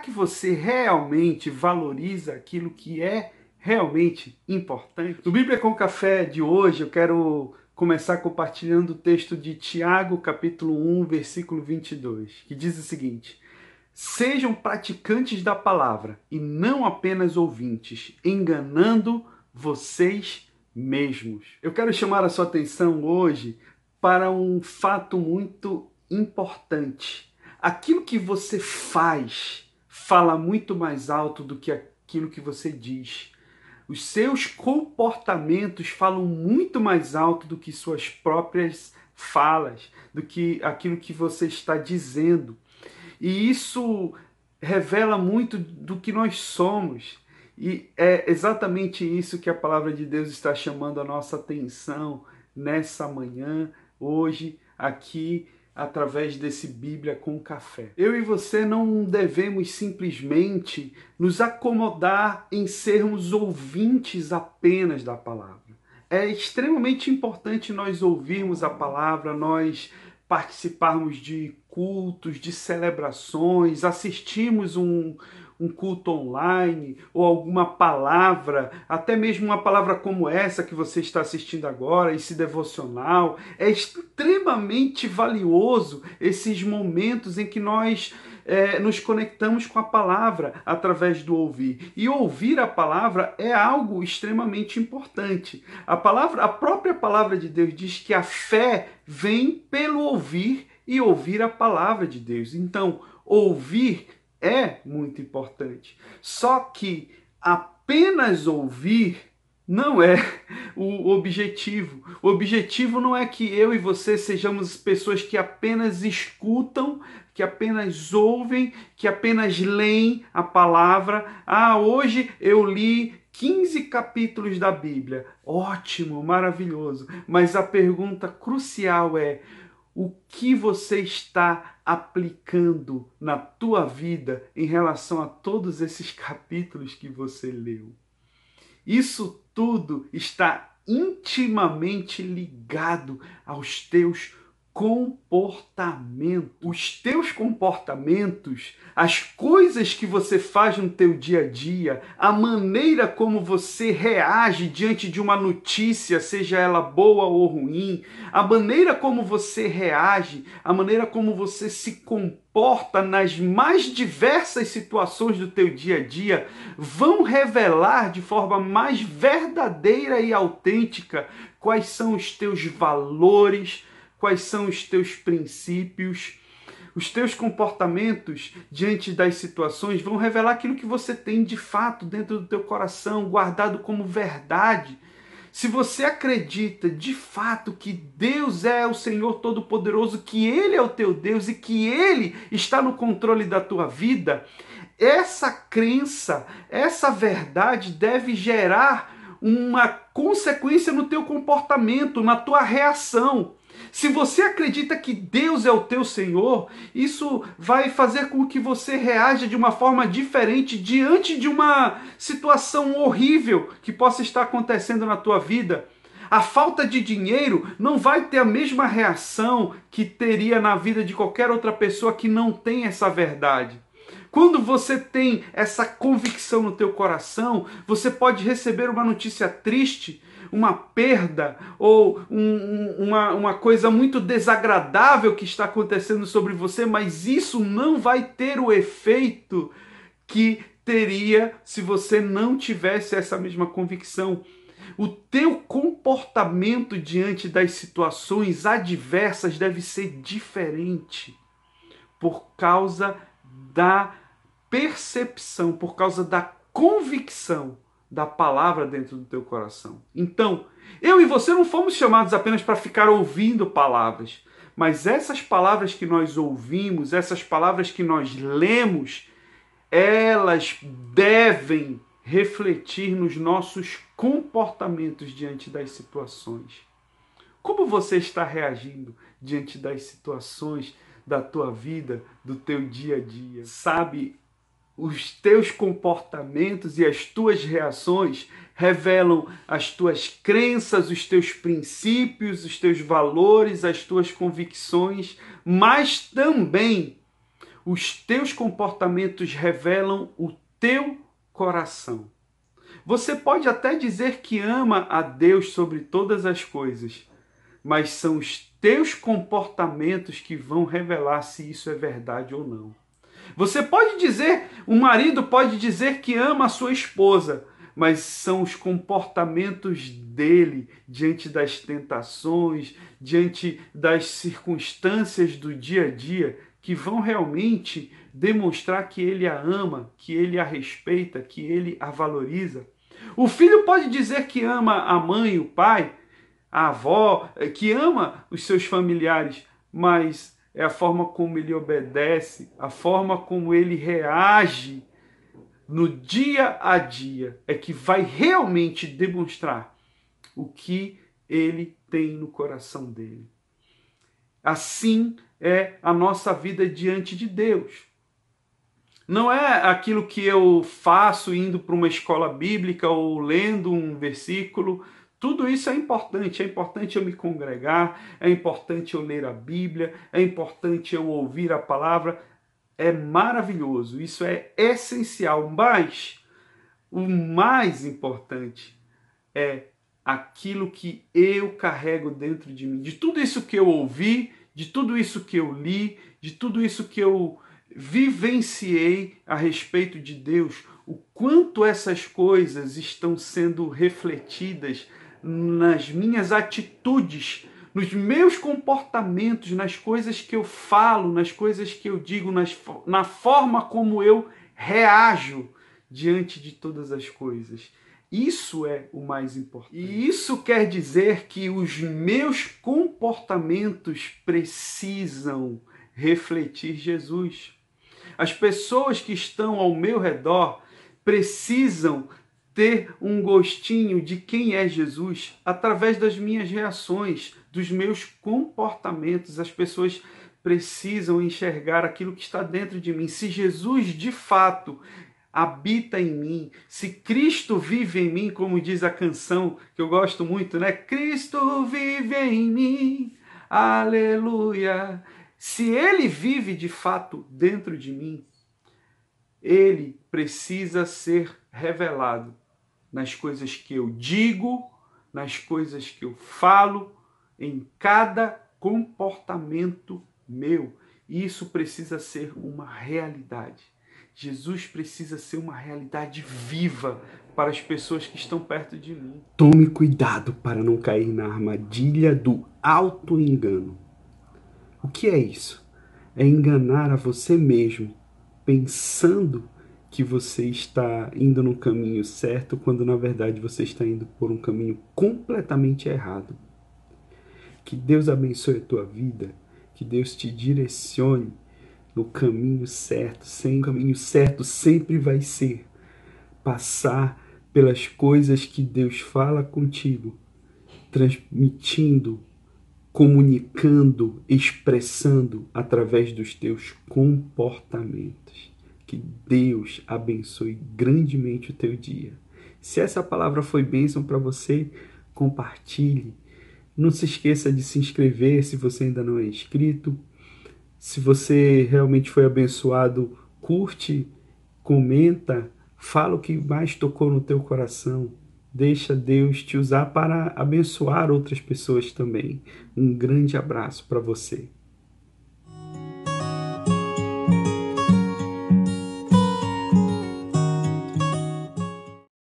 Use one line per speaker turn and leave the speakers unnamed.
que você realmente valoriza aquilo que é realmente importante? No Bíblia com Café de hoje, eu quero começar compartilhando o texto de Tiago, capítulo 1, versículo 22, que diz o seguinte: Sejam praticantes da palavra e não apenas ouvintes, enganando vocês mesmos. Eu quero chamar a sua atenção hoje para um fato muito importante. Aquilo que você faz fala muito mais alto do que aquilo que você diz. Os seus comportamentos falam muito mais alto do que suas próprias falas, do que aquilo que você está dizendo. E isso revela muito do que nós somos. E é exatamente isso que a palavra de Deus está chamando a nossa atenção nessa manhã, hoje, aqui através desse Bíblia com café. Eu e você não devemos simplesmente nos acomodar em sermos ouvintes apenas da palavra. É extremamente importante nós ouvirmos a palavra, nós participarmos de cultos, de celebrações, assistirmos um, um culto online ou alguma palavra, até mesmo uma palavra como essa que você está assistindo agora, esse devocional, é extremamente valioso esses momentos em que nós é, nos conectamos com a palavra através do ouvir. E ouvir a palavra é algo extremamente importante. A palavra, a própria palavra de Deus diz que a fé vem pelo ouvir e ouvir a palavra de Deus. Então, ouvir é muito importante. Só que apenas ouvir não é o objetivo. O objetivo não é que eu e você sejamos pessoas que apenas escutam, que apenas ouvem, que apenas leem a palavra. Ah, hoje eu li 15 capítulos da Bíblia. Ótimo, maravilhoso. Mas a pergunta crucial é: o que você está aplicando na tua vida em relação a todos esses capítulos que você leu. Isso tudo está intimamente ligado aos teus comportamento. Os teus comportamentos, as coisas que você faz no teu dia a dia, a maneira como você reage diante de uma notícia, seja ela boa ou ruim, a maneira como você reage, a maneira como você se comporta nas mais diversas situações do teu dia a dia, vão revelar de forma mais verdadeira e autêntica quais são os teus valores, quais são os teus princípios. Os teus comportamentos diante das situações vão revelar aquilo que você tem de fato dentro do teu coração, guardado como verdade. Se você acredita de fato que Deus é o Senhor Todo-Poderoso, que Ele é o teu Deus e que Ele está no controle da tua vida, essa crença, essa verdade deve gerar uma consequência no teu comportamento, na tua reação. Se você acredita que Deus é o teu Senhor, isso vai fazer com que você reaja de uma forma diferente diante de uma situação horrível que possa estar acontecendo na tua vida. A falta de dinheiro não vai ter a mesma reação que teria na vida de qualquer outra pessoa que não tem essa verdade. Quando você tem essa convicção no teu coração, você pode receber uma notícia triste uma perda ou um, uma, uma coisa muito desagradável que está acontecendo sobre você, mas isso não vai ter o efeito que teria se você não tivesse essa mesma convicção. O teu comportamento diante das situações adversas deve ser diferente por causa da percepção, por causa da convicção da palavra dentro do teu coração. Então, eu e você não fomos chamados apenas para ficar ouvindo palavras, mas essas palavras que nós ouvimos, essas palavras que nós lemos, elas devem refletir nos nossos comportamentos diante das situações. Como você está reagindo diante das situações da tua vida, do teu dia a dia? Sabe os teus comportamentos e as tuas reações revelam as tuas crenças, os teus princípios, os teus valores, as tuas convicções, mas também Os teus comportamentos revelam o teu coração. Você pode até dizer que ama a Deus sobre todas as coisas, mas são os teus comportamentos que vão revelar se isso é verdade ou não. Você pode dizer, o marido pode dizer que ama a sua esposa, mas são os comportamentos dele diante das tentações, diante das circunstâncias do dia a dia que vão realmente demonstrar que ele a ama, que ele a respeita, que ele a valoriza. O filho pode dizer que ama a mãe, o pai, a avó, que ama os seus familiares, mas é a forma como ele obedece, a forma como ele reage no dia a dia é que vai realmente demonstrar o que ele tem no coração dele. Assim é a nossa vida diante de Deus. Não é aquilo que eu faço indo para uma escola bíblica ou lendo um versículo. Tudo isso é importante. É importante eu me congregar, é importante eu ler a Bíblia, é importante eu ouvir a palavra é maravilhoso, isso é essencial, mas o mais importante é aquilo que eu carrego dentro de mim, de tudo isso que eu ouvi, de tudo isso que eu li, de tudo isso que eu vivenciei a respeito de Deus, o quanto essas coisas estão sendo refletidas nas minhas atitudes nos meus comportamentos, nas coisas que eu falo, nas coisas que eu digo, nas, na forma como eu reajo diante de todas as coisas. Isso é o mais importante. E isso quer dizer que os meus comportamentos precisam refletir Jesus. As pessoas que estão ao meu redor precisam ter um gostinho de quem é Jesus através das minhas reações, dos meus comportamentos. As pessoas precisam enxergar aquilo que está dentro de mim. Se Jesus de fato habita em mim, se Cristo vive em mim, como diz a canção que eu gosto muito, né? Cristo vive em mim, aleluia. Se Ele vive de fato dentro de mim, Ele precisa ser revelado nas coisas que eu digo, nas coisas que eu falo, em cada comportamento meu. Isso precisa ser uma realidade. Jesus precisa ser uma realidade viva para as pessoas que estão perto de mim.
Tome cuidado para não cair na armadilha do auto-engano. O que é isso? É enganar a você mesmo, pensando que você está indo no caminho certo, quando na verdade você está indo por um caminho completamente errado. Que Deus abençoe a tua vida, que Deus te direcione no caminho certo. Sem o caminho certo sempre vai ser passar pelas coisas que Deus fala contigo, transmitindo, comunicando, expressando através dos teus comportamentos. Que Deus abençoe grandemente o teu dia. Se essa palavra foi bênção para você, compartilhe não se esqueça de se inscrever se você ainda não é inscrito. Se você realmente foi abençoado, curte, comenta, fala o que mais tocou no teu coração. Deixa Deus te usar para abençoar outras pessoas também. Um grande abraço para você.